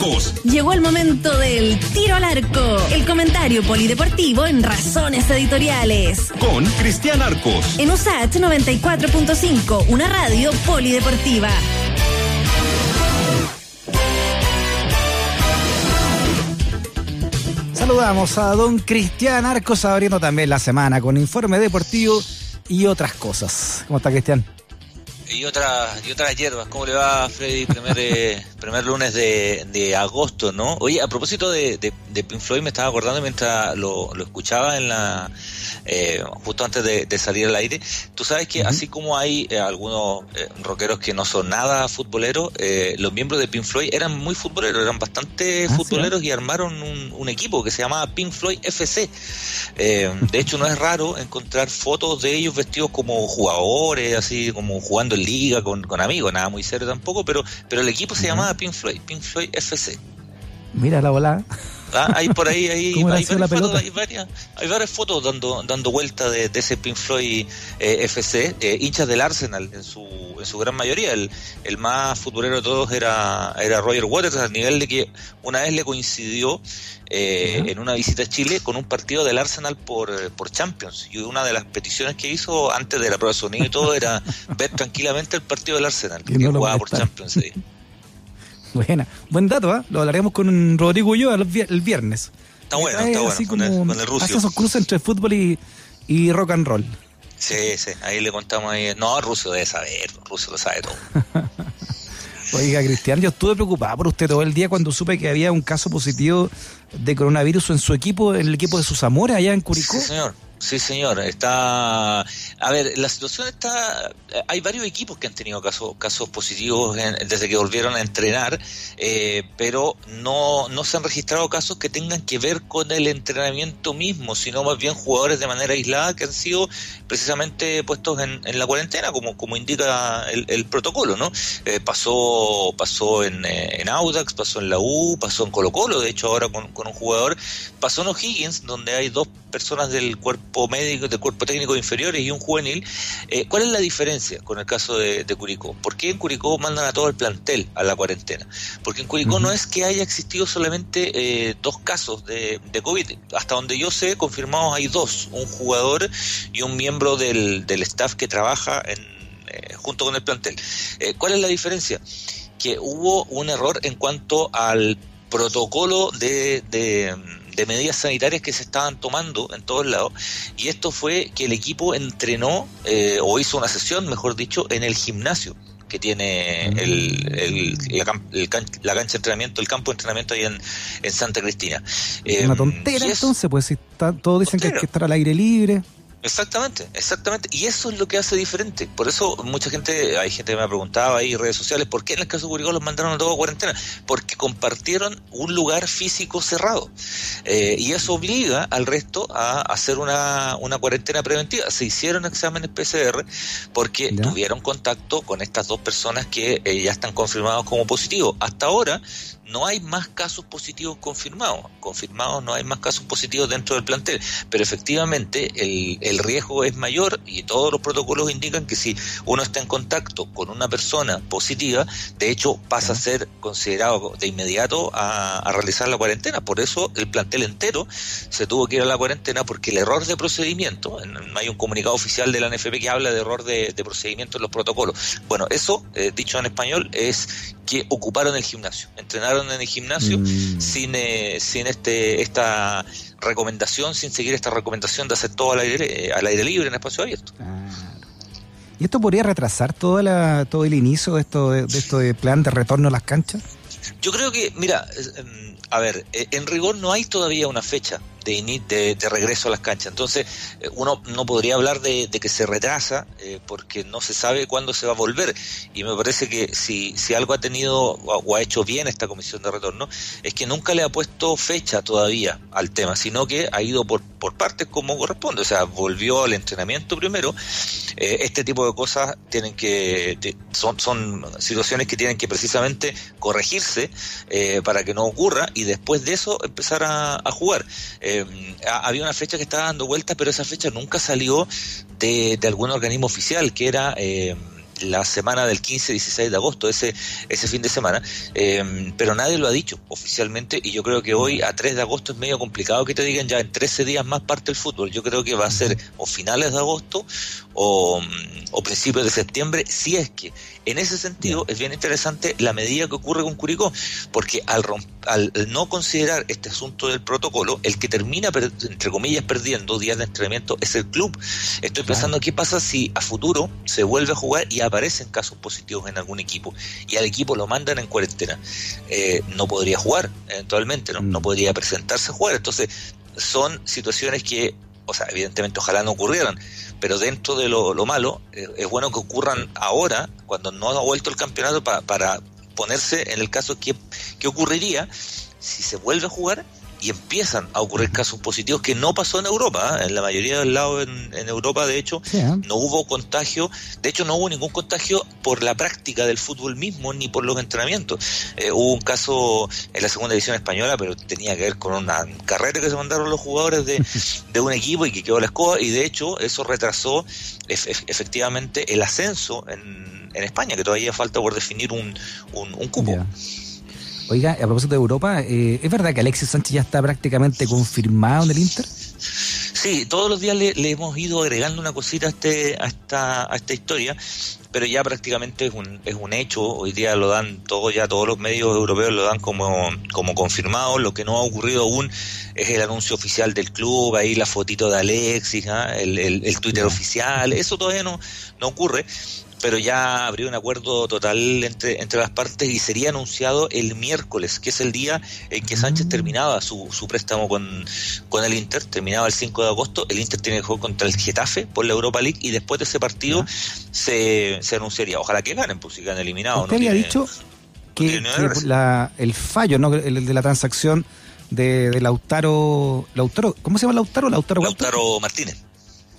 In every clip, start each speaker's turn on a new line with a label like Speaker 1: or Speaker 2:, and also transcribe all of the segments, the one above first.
Speaker 1: Arcos.
Speaker 2: Llegó el momento del tiro al arco, el comentario polideportivo en Razones Editoriales.
Speaker 1: Con Cristian Arcos.
Speaker 2: En USAT 94.5, una radio polideportiva.
Speaker 3: Saludamos a don Cristian Arcos abriendo también la semana con informe deportivo y otras cosas. ¿Cómo está Cristian?
Speaker 4: Y otras y otras hierbas. ¿Cómo le va, Freddy? Primer, eh, primer lunes de, de, agosto, ¿no? Oye, a propósito de, de, Pink Floyd, me estaba acordando mientras lo, lo escuchaba en la eh, justo antes de, salir al aire. Tú sabes que así como hay eh, algunos rockeros que no son nada futboleros, los miembros de Pink Floyd eran muy futboleros, eran bastante ah, futboleros y armaron un, un, equipo que se llamaba Pink Floyd FC. de hecho, no es raro encontrar fotos de ellos vestidos como jugadores, así como jugando liga, con, con amigos, nada muy serio tampoco, pero, pero el equipo se llamaba Pink Floyd, Pink Floyd FC.
Speaker 3: Mira la bola.
Speaker 4: Ah, hay por ahí, hay, hay, varias fotos, hay, varias, hay, varias, fotos, dando, dando vuelta de, ese Pink Floyd eh, FC, eh, hinchas del Arsenal en su, en su gran mayoría. El, el más futbolero de todos era, era Roger Waters, al nivel de que una vez le coincidió eh, en una visita a Chile con un partido del Arsenal por, por Champions. Y una de las peticiones que hizo antes de la prueba de sonido y todo era ver tranquilamente el partido del Arsenal, que, jugaba por Champions.
Speaker 3: Buena, buen dato, ¿eh? Lo hablaremos con Rodrigo y yo el viernes.
Speaker 4: Está bueno, está bueno, con, el, con el ruso.
Speaker 3: Hace esos cruces entre fútbol y, y rock and roll.
Speaker 4: Sí, sí, ahí le contamos ahí. No, Ruso debe saber, Ruso lo sabe todo.
Speaker 3: Oiga, Cristian, yo estuve preocupado por usted todo el día cuando supe que había un caso positivo de coronavirus en su equipo, en el equipo de sus amores allá en Curicó.
Speaker 4: Sí, señor. Sí, señor. Está. A ver, la situación está. Hay varios equipos que han tenido casos casos positivos desde que volvieron a entrenar, eh, pero no, no se han registrado casos que tengan que ver con el entrenamiento mismo, sino más bien jugadores de manera aislada que han sido precisamente puestos en, en la cuarentena, como, como indica el, protocolo, ¿no? Eh, pasó pasó en, eh, en, Audax, pasó en la U, pasó en Colo Colo, de hecho ahora con, con un jugador, pasó en O'Higgins, donde hay dos personas del cuerpo médico, del cuerpo técnico inferiores y un juvenil. Eh, ¿Cuál es la diferencia con el caso de, Curicó? ¿Por qué en Curicó mandan a todo el plantel a la cuarentena? Porque en Curicó no es que haya existido solamente eh, dos casos de, COVID. Hasta donde yo sé, confirmados hay dos, un jugador y un miembro del, del staff que trabaja en, eh, junto con el plantel. ¿Cuál es la diferencia? Que hubo un error en cuanto al protocolo de de medidas sanitarias que se estaban tomando en todos lados y esto fue que el equipo entrenó eh, o hizo una sesión, mejor dicho, en el gimnasio que tiene el, la, cancha de entrenamiento, el campo de entrenamiento ahí en, en Santa Cristina.
Speaker 3: Una em, tontera entonces, pues si todos dicen que hay que estar al aire libre.
Speaker 4: Exactamente, exactamente. Y eso es lo que hace diferente. Por eso mucha gente, hay gente que me ha preguntado ahí en redes sociales, ¿por qué en el caso de Curicó los mandaron a todos a cuarentena? Porque compartieron un lugar físico cerrado. Eh, y eso obliga al resto a hacer una, una cuarentena preventiva. Se hicieron exámenes PCR porque tuvieron contacto con estas dos personas que eh, ya están confirmados como positivos. Hasta ahora no hay más casos positivos confirmados. Confirmados no hay más casos positivos dentro del plantel, pero efectivamente el, el, riesgo es mayor y todos los protocolos indican que si uno está en contacto con una persona positiva, de hecho pasa a ser considerado de inmediato a, a realizar la cuarentena. Por eso el plantel entero se tuvo que ir a la cuarentena porque el error de procedimiento, no hay un comunicado oficial de la NFP que habla de error de, procedimiento en los protocolos. Bueno, eso, eh, dicho en español, es que ocuparon el gimnasio, entrenaron en el gimnasio mm. sin, eh, sin este esta recomendación, sin seguir esta recomendación de hacer todo al aire, eh, al aire libre en espacio abierto.
Speaker 3: ¿Y esto podría retrasar toda la, todo el inicio de esto de, de esto de plan de retorno a las canchas?
Speaker 4: Yo creo que, mira, em, a ver, eh, en rigor no hay todavía una fecha de, de, regreso a las canchas. Entonces, eh, uno no podría hablar de, que se retrasa eh, porque no se sabe cuándo se va a volver. Y me parece que si, si algo ha tenido o, ha hecho bien esta comisión de retorno, es que nunca le ha puesto fecha todavía al tema, sino que ha ido por, por partes como corresponde. O sea, volvió al entrenamiento primero. Eh, este tipo de cosas tienen que son, son situaciones que tienen que precisamente corregirse para que no ocurra y después de eso empezar a, a jugar. Eh, había una fecha que estaba dando vueltas, pero esa fecha nunca salió de, algún organismo oficial, que era eh, la semana del 15-16 de agosto, ese, ese fin de semana, eh, pero nadie lo ha dicho oficialmente y yo creo que hoy a 3 de agosto es medio complicado que te digan ya en 13 días más parte el fútbol. Yo creo que va a ser o finales de agosto o, o principios de septiembre, si es que en ese sentido es bien interesante la medida que ocurre con Curicó, porque al, al no considerar este asunto del protocolo, el que termina, entre comillas, perdiendo días de entrenamiento es el club. Estoy pensando qué pasa si a futuro se vuelve a jugar y aparecen casos positivos en algún equipo y al equipo lo mandan en cuarentena. Eh, no podría jugar eventualmente, ¿no? no mm. podría presentarse a jugar. Entonces, son situaciones que, o sea, evidentemente ojalá no ocurrieran, pero dentro de lo, malo, eh, es bueno que ocurran ahora, cuando no ha vuelto el campeonato, para ponerse en el caso que, que ocurriría si se vuelve a jugar y empiezan a ocurrir casos positivos que no pasó en Europa. ¿eh? En la mayoría del lado en, Europa, de hecho, ¿eh? no hubo contagio. De hecho, no hubo ningún contagio por la práctica del fútbol mismo ni por los entrenamientos. Eh, hubo un caso en la segunda división española, pero tenía que ver con una carrera que se mandaron los jugadores de, de un equipo y que quedó la escoba. Y de hecho, eso retrasó efectivamente el ascenso en, en, España, que todavía falta por definir un, un, cupo.
Speaker 3: Oiga, a propósito de Europa, eh, ¿es verdad que Alexis Sánchez ya está prácticamente confirmado en el Inter?
Speaker 4: Sí, todos los días le, hemos ido agregando una cosita a, este, a, esta, a esta historia, pero ya prácticamente es un, es un hecho. Hoy día lo dan todos, ya todos los medios europeos lo dan como, como confirmado. Lo que no ha ocurrido aún es el anuncio oficial del club, ahí la fotito de Alexis, ¿ah? el, el, el, Twitter oficial. Eso todavía no, no ocurre pero ya habría un acuerdo total entre, entre las partes y sería anunciado el miércoles, que es el día en que Sánchez mm. terminaba su, su préstamo con, con el Inter, terminaba el 5 de agosto, el Inter tiene que jugar contra el Getafe por la Europa League y después de ese partido se, se anunciaría, ojalá que ganen, pues si ganan eliminados.
Speaker 3: Usted había dicho que, la, el fallo, ¿no? el de la transacción de, de Lautaro, Lautaro, ¿cómo se llama Lautaro?
Speaker 4: Lautaro, Lautaro Martínez.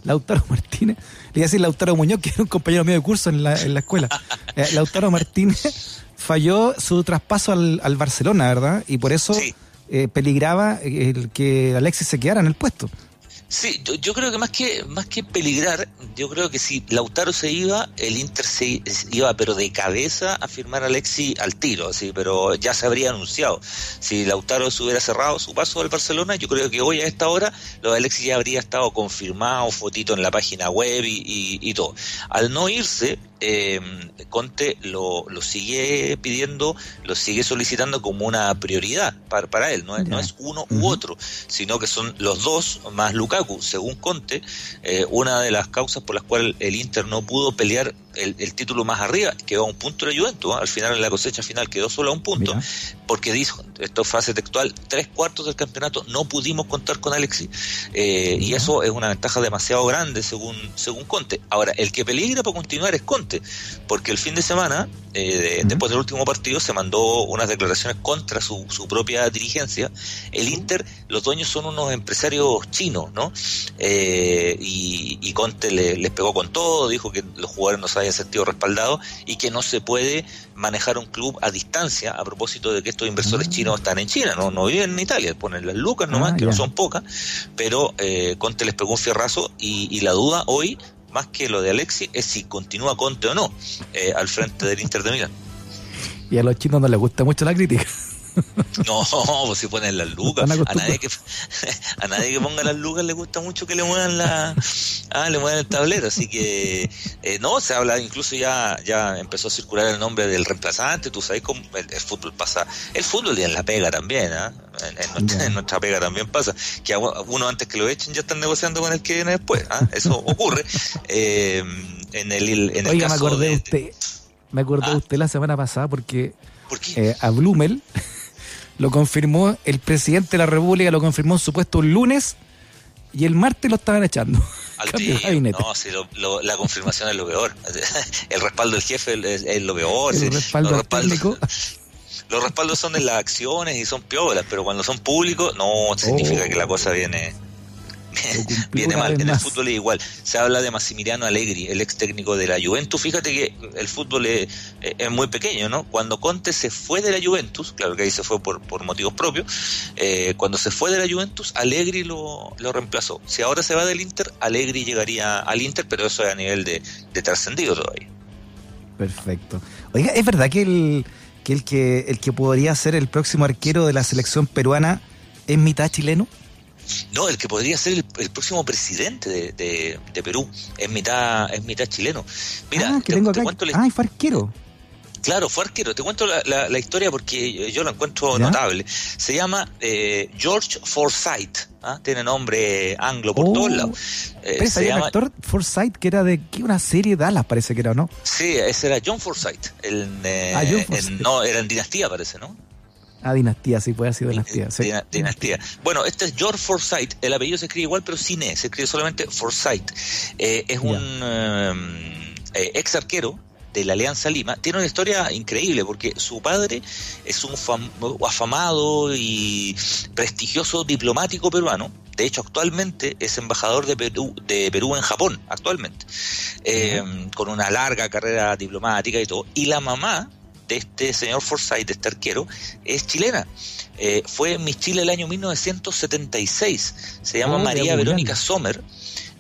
Speaker 3: Lautaro Martínez, le iba a decir Lautaro Muñoz, que era un compañero mío de curso en la, en la escuela. Eh, Lautaro Martínez falló su traspaso al, al Barcelona, ¿verdad? Y por eso eh, peligraba el que Alexis se quedara en el puesto.
Speaker 4: Sí, yo, creo que más que más que peligrar, yo creo que si Lautaro se iba, el Inter se iba, pero de cabeza a firmar a Alexi al tiro, sí, pero ya se habría anunciado. Si Lautaro se hubiera cerrado su paso al Barcelona, yo creo que hoy a esta hora lo de Alexi ya habría estado confirmado, fotito en la página web y todo. Al no irse, eh, Conte lo, lo, sigue pidiendo, lo sigue solicitando como una prioridad para, para él, no es, no es uno u otro, sino que son los dos más Lukaku, según Conte, eh, una de las causas por las cuales el Inter no pudo pelear el, título más arriba, quedó a un punto de Juventus, ¿eh? al final en la cosecha final quedó solo a un punto, porque dijo, esto es frase textual, tres cuartos del campeonato no pudimos contar con Alexis, eh, y eso es una ventaja demasiado grande según, según Conte. Ahora, el que peligra para continuar es Conte, porque el fin de semana, eh, después del último partido, se mandó unas declaraciones contra su, su propia dirigencia. El Inter, los dueños son unos empresarios chinos, ¿no? y, y Conte le, les pegó con todo, dijo que los jugadores no saben haya sentido respaldado y que no se puede manejar un club a distancia a propósito de que estos inversores ah. chinos están en China, no, no viven en Italia, ponen las lucas nomás, ah, que no son pocas, pero eh, Conte les pegó un fierrazo y, la duda hoy, más que lo de Alexi, es si continúa Conte o no eh, al frente del Inter de Milán.
Speaker 3: Y a los chinos no les gusta mucho la crítica.
Speaker 4: No, pues si ponen las lucas. A nadie, que, a nadie que ponga las lucas le gusta mucho que le muevan la, ah, le muevan el tablero. Así que, eh, no, se habla, incluso ya, ya empezó a circular el nombre del reemplazante. Tú sabes cómo el, fútbol pasa. El fútbol y en la pega también, ¿ah? en, nuestra, pega también pasa. Que uno antes que lo echen ya están negociando con el que viene después. ¿ah? Eso ocurre. Eh, en el, en el
Speaker 3: Oiga, me acordé de usted. Me acordé de usted la semana pasada porque eh, a Blumel lo confirmó el presidente de la República, lo confirmó en su puesto un lunes y el martes lo estaban echando.
Speaker 4: no, sí, la confirmación es lo peor. El respaldo del jefe es, lo peor.
Speaker 3: El respaldo los, respaldos,
Speaker 4: los respaldos son en las acciones y son piolas, pero cuando son públicos, no significa que la cosa viene viene mal. En el fútbol es igual. Se habla de Massimiliano Allegri, el ex técnico de la Juventus. Fíjate que el fútbol es, muy pequeño, ¿no? Cuando Conte se fue de la Juventus, claro que ahí se fue por, por motivos propios, eh, cuando se fue de la Juventus, Allegri lo, lo, reemplazó. Si ahora se va del Inter, Allegri llegaría al Inter, pero eso es a nivel de, de trascendido todavía.
Speaker 3: Perfecto. Oiga, ¿es verdad que el que el que el que podría ser el próximo arquero de la selección peruana es mitad chileno?
Speaker 4: No, el que podría ser el, próximo presidente de, de, Perú es mitad es mitad chileno. Mira,
Speaker 3: ah, que tengo acá. ah, fue arquero.
Speaker 4: Claro, fue arquero. Te cuento la, la, historia porque yo la encuentro notable. Se llama eh, George Forsyth. ¿ah? Tiene nombre anglo por todos oh. lados.
Speaker 3: Eh, se llama... actor Forsyth que era de ¿qué? una serie de Dallas, parece que era, ¿no?
Speaker 4: Sí, ese era John Forsyth. El, eh, ah, no, era en Dinastía, parece, ¿no?
Speaker 3: Ah, dinastía, sí, puede ser dinastía.
Speaker 4: Dinastía. Bueno, este es George Forsyth. El apellido se escribe igual, pero sin E. Se escribe solamente Forsyth. Eh, es un ex arquero de la Alianza Lima, tiene una historia increíble porque su padre es un afamado y prestigioso diplomático peruano. De hecho, actualmente es embajador de Perú, de Perú en Japón, actualmente, eh, con una larga carrera diplomática y todo. Y la mamá de este señor Forsyth, de este arquero, es chilena. Eh, fue en Miss Chile el año 1976. Se llama ah, María Verónica Sommer.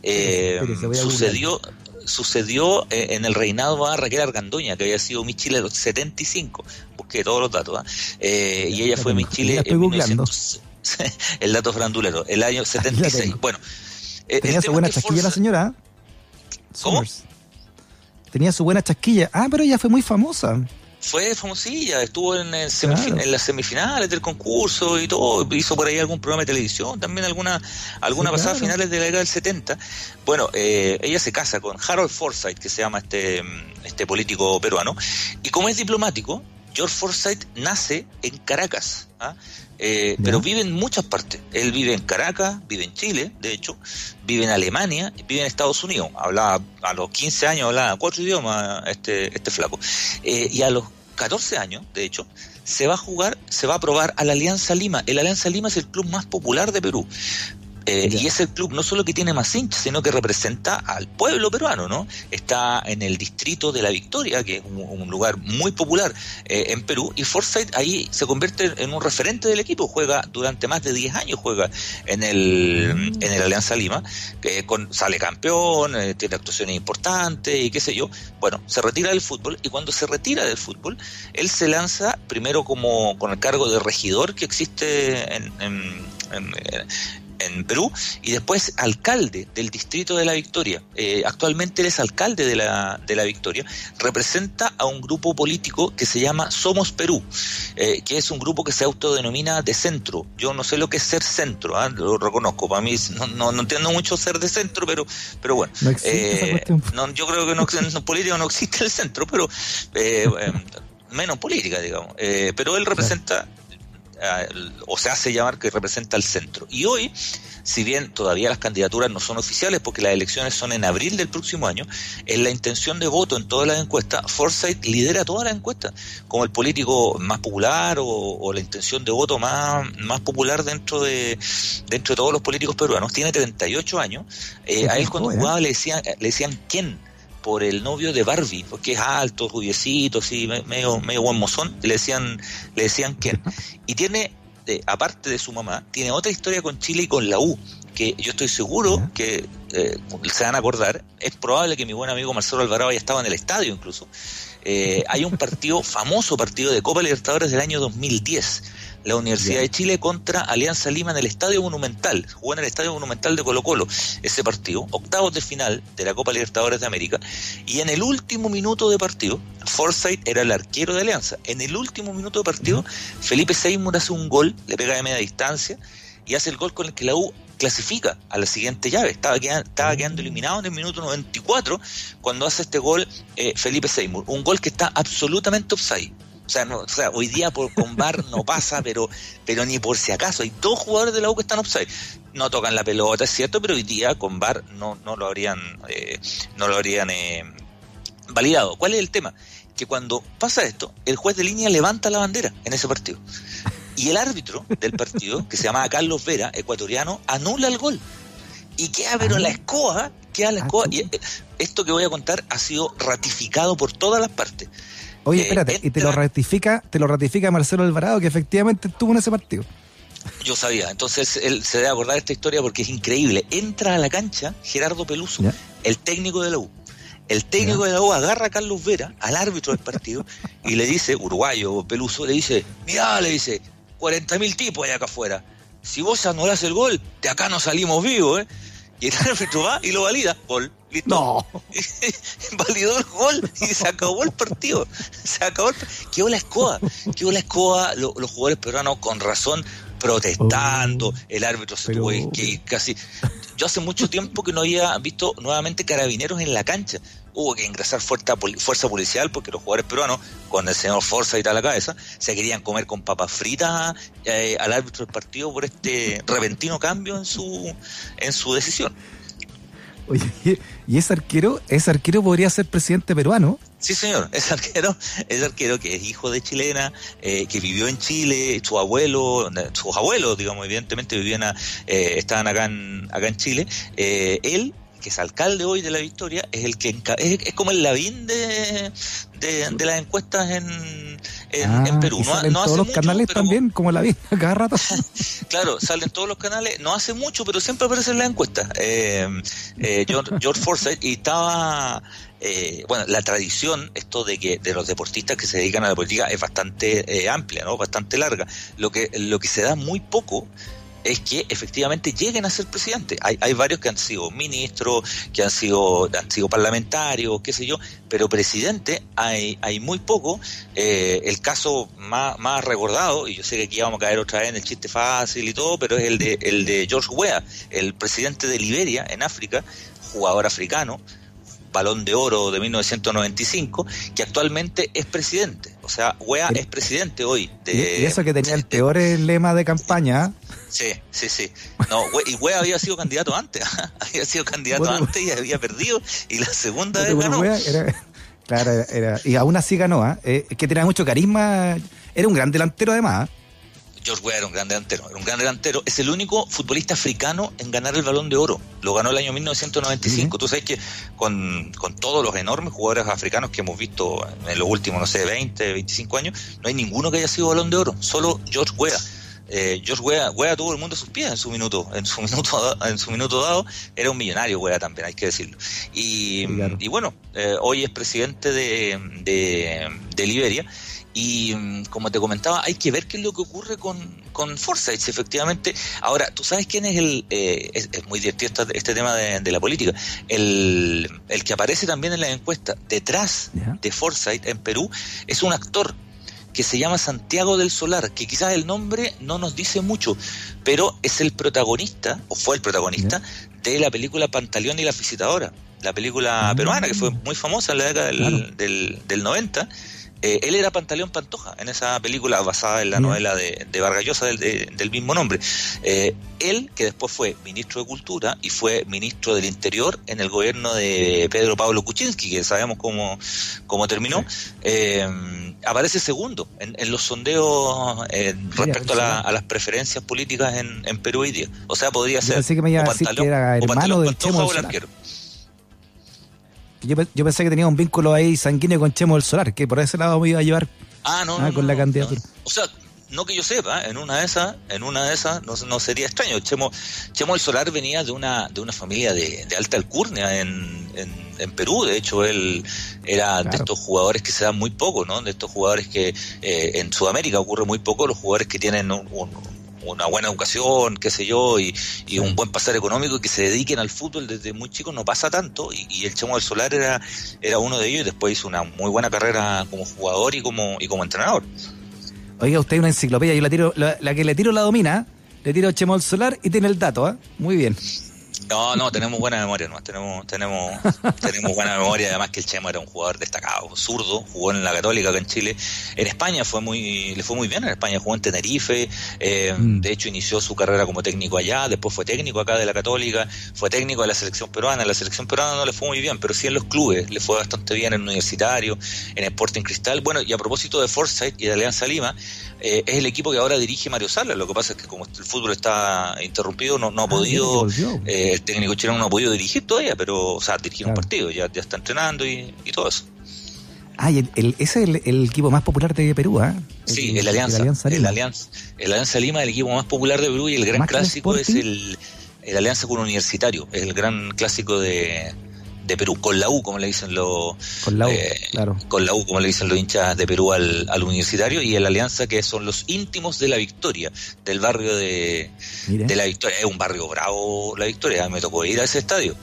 Speaker 4: Eh, sucedió sucedió eh, en el reinado de Raquel Argandoña, que había sido Miss Chile en los 75, busqué todos los datos, ¿ah? eh, y ella fue Miss Chile en 1900, el dato frandulero, el año 76. Bueno,
Speaker 3: tenía su buena chasquilla la señora.
Speaker 4: ¿Cómo?
Speaker 3: Tenía su buena chasquilla. Ah, pero ella fue muy famosa
Speaker 4: fue famosilla, estuvo en, en, las semifinales del concurso y todo, hizo por ahí algún programa de televisión, también alguna alguna pasada finales de la década del 70. Bueno, eh, ella se casa con Harold Forsyth, que se llama este, este político peruano, y como es diplomático, George Forsyth nace en Caracas, ¿ah? eh, pero vive en muchas partes. Él vive en Caracas, vive en Chile, de hecho, vive en Alemania, vive en Estados Unidos. Hablaba a los 15 años, hablaba cuatro idiomas este, este flaco. Eh, y a los 14 años, de hecho, se va a jugar, se va a probar a la Alianza Lima. El Alianza Lima es el club más popular de Perú. Eh, y es el club no solo que tiene más hinchas, sino que representa al pueblo peruano, ¿no? Está en el distrito de La Victoria, que es un, lugar muy popular eh, en Perú, y Forsyth ahí se convierte en un referente del equipo, juega durante más de 10 años, juega en el, mm. en el Alianza Lima, que con, sale campeón, eh, tiene actuaciones importantes y qué sé yo. Bueno, se retira del fútbol, y cuando se retira del fútbol, él se lanza primero como con el cargo de regidor que existe en, en, en Perú y después alcalde del distrito de la Victoria. Eh, actualmente él es alcalde de la, de la Victoria. Representa a un grupo político que se llama Somos Perú, eh, que es un grupo que se autodenomina de centro. Yo no sé lo que es ser centro, ¿ah? lo reconozco. Para mí no, no, entiendo mucho ser de centro, pero, pero bueno. Eh, yo creo que no, en política no existe el centro, pero menos política, digamos. pero él representa o se hace llamar que representa al centro. Y hoy, si bien todavía las candidaturas no son oficiales porque las elecciones son en abril del próximo año, en la intención de voto en todas las encuestas, Forsyth lidera todas las encuestas como el político más popular o, la intención de voto más, más popular dentro de, dentro de todos los políticos peruanos. Tiene 38 años. Eh, a él cuando jugaba le decían, le decían quién por el novio de Barbie, porque es alto, rubiecito, así, medio, medio buen mozón, le decían, le decían quién. Y tiene, eh, aparte de su mamá, tiene otra historia con Chile y con la U, que yo estoy seguro que eh, se van a acordar. Es probable que mi buen amigo Marcelo Alvarado haya estado en el estadio incluso. Eh, hay un partido, famoso partido de Copa Libertadores del año 2010 la Universidad de Chile contra Alianza Lima en el Estadio Monumental. Jugó en el Estadio Monumental de Colo Colo ese partido, octavos de final de la Copa Libertadores de América. Y en el último minuto de partido, Forsyth era el arquero de Alianza. En el último minuto de partido, Felipe Seymour hace un gol, le pega de media distancia y hace el gol con el que la U clasifica a la siguiente llave. Estaba quedando, estaba quedando eliminado en el minuto 94 cuando hace este gol eh, Felipe Seymour. Un gol que está absolutamente offside. O sea, no, o sea, hoy día por, con VAR no pasa, pero, pero ni por si acaso. Hay dos jugadores de la U que están offside. No tocan la pelota, es cierto, pero hoy día con VAR no, no lo habrían, eh, no lo habrían eh, validado. ¿Cuál es el tema? Que cuando pasa esto, el juez de línea levanta la bandera en ese partido. Y el árbitro del partido, que se llamaba Carlos Vera, ecuatoriano, anula el gol. Y queda pero la escoba, queda la ah, escoba. Y eh, esto que voy a contar ha sido ratificado por todas las partes.
Speaker 3: Oye, espérate, y te lo ratifica, te lo ratifica Marcelo Alvarado, que efectivamente estuvo en ese partido.
Speaker 4: Yo sabía, entonces él se debe acordar esta historia porque es increíble. Entra a la cancha Gerardo Peluso, el técnico de la U. El técnico de la U agarra a Carlos Vera, al árbitro del partido, y le dice, uruguayo, peluso, le dice, mira, le dice, 40 mil tipos allá acá afuera. Si vos anulás el gol, de acá no salimos vivos, ¿eh? Y el árbitro va y lo valida. Gol. Listo.
Speaker 3: No.
Speaker 4: Validó el gol y se acabó el partido. Se acabó el Quedó la escoba. Quedó la escoba. los jugadores peruanos con razón protestando. Oh, el árbitro se tuvo que casi. Yo hace mucho tiempo que no había visto nuevamente carabineros en la cancha hubo que ingresar fuerza, fuerza policial porque los jugadores peruanos, con el señor Forza y tal a la cabeza, se querían comer con papas fritas eh, al árbitro del partido por este repentino cambio en su, en su decisión.
Speaker 3: Oye, ¿y ese arquero, ese arquero podría ser presidente peruano?
Speaker 4: Sí, señor, es arquero, es arquero que es hijo de chilena, eh, que vivió en Chile, su abuelo, sus abuelos, digamos, evidentemente vivían, eh, estaban acá en, acá en Chile. él que es alcalde hoy de la Victoria, es el que es, como el Lavín de, de, las encuestas en, en,
Speaker 3: ah,
Speaker 4: Perú.
Speaker 3: no, salen todos los canales también, como Lavín, cada rato.
Speaker 4: claro, salen todos los canales, no hace mucho, pero siempre aparece en las encuestas. Eh, eh, George, Forsyth, y estaba eh, bueno, la tradición, esto de que de los deportistas que se dedican a la política es bastante amplia, ¿no? Bastante larga. Lo que lo que se da muy poco es que efectivamente lleguen a ser presidente. Hay, hay varios que han sido ministros, que han sido, han sido parlamentarios, qué sé yo, pero presidente hay, hay muy poco. Eh, el caso más, más recordado, y yo sé que aquí vamos a caer otra vez en el chiste fácil y todo, pero es el de, el de George Weah, el presidente de Liberia en África, jugador africano, balón de oro de 1995, que actualmente es presidente. O sea, Wea es presidente hoy.
Speaker 3: De, y eso que tenía el peor lema de campaña.
Speaker 4: Sí, sí, sí. No, y Wea había sido candidato antes. había sido candidato antes y había perdido. Y la segunda vez ganó.
Speaker 3: claro, era, y aún así ganó. ¿ah? ¿eh? es que tenía mucho carisma. Era un gran delantero además. ¿ah?
Speaker 4: George Weah era un gran delantero, era un gran delantero. Es el único futbolista africano en ganar el balón de oro. Lo ganó el año 1995. Tú sabes que con, todos los enormes jugadores africanos que hemos visto en los últimos, no sé, 20, 25 años, no hay ninguno que haya sido balón de oro. Solo George Weah. Eh, George Weah, Weah tuvo el mundo a sus pies en su minuto, en su minuto, en su minuto dado, era un millonario Weah también, hay que decirlo. Y, y bueno, eh, hoy es presidente de, de, de Liberia y mm, como te comentaba, hay que ver qué es lo que ocurre con, con Forsyth, efectivamente. Ahora, ¿tú sabes quién es el... Eh, es, muy divertido este, tema de, la política. El, el, que aparece también en la encuesta detrás de Forsyth en Perú es un actor que se llama Santiago del Solar, que quizás el nombre no nos dice mucho, pero es el protagonista, o fue el protagonista, de la película Pantaleón y la Visitadora, la película ah. peruana que fue muy famosa en la década del, del, del 90 eh, él era Pantaleón Pantoja en esa película basada en la novela de, de Vargallosa del, mismo nombre. Eh, él, que después fue ministro de Cultura y fue ministro del Interior en el gobierno de Pedro Pablo Kuczynski, que sabemos cómo, cómo terminó, eh, aparece segundo en, los sondeos respecto a, las preferencias políticas en, Perú hoy día. O sea, podría ser
Speaker 3: que me o Pantaleón, o Pantaleón Pantoja o el arquero. Yo, pensé que tenía un vínculo ahí sanguíneo con Chemo del Solar, que por ese lado me iba a llevar
Speaker 4: ah, no, ah, con la candidatura. O sea, no que yo sepa, en una de esas, en una de esas no, sería extraño. Chemo, Chemo del Solar venía de una, de una familia de, alta alcurnia en, en, Perú. De hecho, él era de estos jugadores que se dan muy poco, ¿no? De estos jugadores que eh, en Sudamérica ocurre muy poco, los jugadores que tienen un una buena educación, qué sé yo, y, un buen pasar económico y que se dediquen al fútbol desde muy chicos no pasa tanto. Y, el Chemo del Solar era, era uno de ellos y después hizo una muy buena carrera como jugador y como, y como entrenador.
Speaker 3: Oiga, usted una enciclopedia, yo la tiro, la, que le tiro la domina, le tiro Chemo del Solar y tiene el dato, ¿eh? Muy bien.
Speaker 4: No, no, tenemos buena memoria, no, tenemos, tenemos, tenemos buena memoria, además que el Chemo era un jugador destacado, zurdo, jugó en la Católica acá en Chile. En España fue muy, le fue muy bien, en España jugó en Tenerife, eh, mm. de hecho inició su carrera como técnico allá, después fue técnico acá de la Católica, fue técnico de la selección peruana, en la selección peruana no le fue muy bien, pero sí en los clubes, le fue bastante bien en Universitario, en Sporting Cristal. Bueno, y a propósito de Forsyth y de Alianza Lima, eh, es el equipo que ahora dirige Mario Salas, lo que pasa es que como el fútbol está interrumpido, no, no ha ah, podido el técnico chileno no ha podido dirigir todavía, pero, o sea, dirigir un partido, ya, ya está entrenando y, todo eso.
Speaker 3: Ah, y el, ese es el, equipo más popular de Perú, ¿ah?
Speaker 4: Sí, el, Alianza, el, Alianza Lima. el Alianza, Lima es el equipo más popular de Perú y el gran clásico es el, Alianza con Universitario, es el gran clásico de, de Perú, con la U, como le dicen los...
Speaker 3: Con la U, eh, claro.
Speaker 4: Con la U, como le dicen los hinchas de Perú al, al universitario, y en la alianza que son los íntimos de la Victoria, del barrio de, de la Victoria. Es un barrio bravo la Victoria, me tocó ir a ese estadio.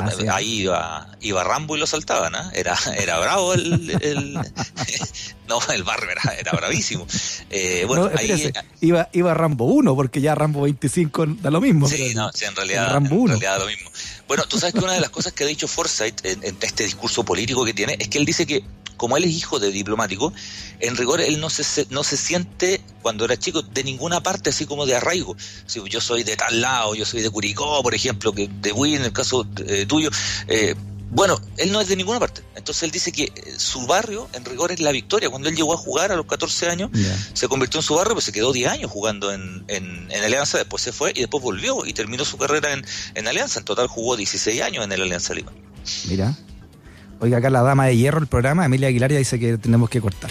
Speaker 4: Ah, ahí iba, iba Rambo y lo saltaban, ¿ah? era, era bravo el, el no, el barrio era, era bravísimo. Eh, bueno, ahí,
Speaker 3: iba, iba Rambo 1, porque ya Rambo 25 da lo mismo.
Speaker 4: Sí, no, sí, en realidad, Rambo en realidad da lo mismo. Bueno, tú sabes que una de las cosas que ha dicho Forsyth en, este discurso político que tiene es que él dice que como él es hijo de diplomático, en rigor él no se, no se siente cuando era chico de ninguna parte así como de arraigo. Si yo soy de tal lado, yo soy de Curicó, por ejemplo, que de Wii en el caso eh, tuyo. Eh, bueno, él no es de ninguna parte. Entonces él dice que eh, su barrio, en rigor, es la victoria. Cuando él llegó a jugar a los 14 años, se convirtió en su barrio, pues se quedó 10 años jugando en, en, Alianza, después se fue y después volvió y terminó su carrera en, en Alianza. En total jugó 16 años en el Alianza Lima.
Speaker 3: Mira. Oiga, acá la dama de hierro el programa, Emilia Aguilar ya dice que tenemos que cortar.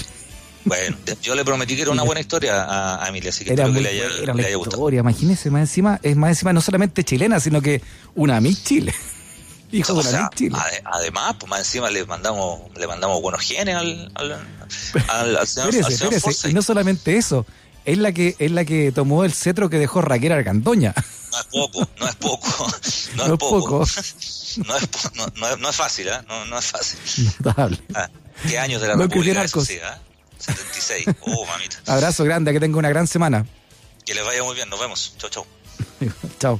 Speaker 4: Bueno, yo le prometí que era una buena historia a, Emilia, así que
Speaker 3: era espero que le haya, era le haya gustado. Imagínese, más encima, es más encima no solamente chilena, sino que una Miss Chile.
Speaker 4: Hijo de Chile. además, pues más encima le mandamos, le mandamos buenos genes al, al, al, señor,
Speaker 3: espérese, Y no solamente eso, es la que, es la que tomó el cetro que dejó Raquel Argandoña.
Speaker 4: No es poco, no es poco, no, es poco. No, es, no, no, es fácil, ¿eh? No, no es fácil. Notable. Ah, ¿Qué años de la no República eso sí, ¿eh? 76. Oh, mamita.
Speaker 3: Abrazo grande, que tenga una gran semana.
Speaker 4: Que les vaya muy bien, nos vemos. Chau, chau.
Speaker 3: chau.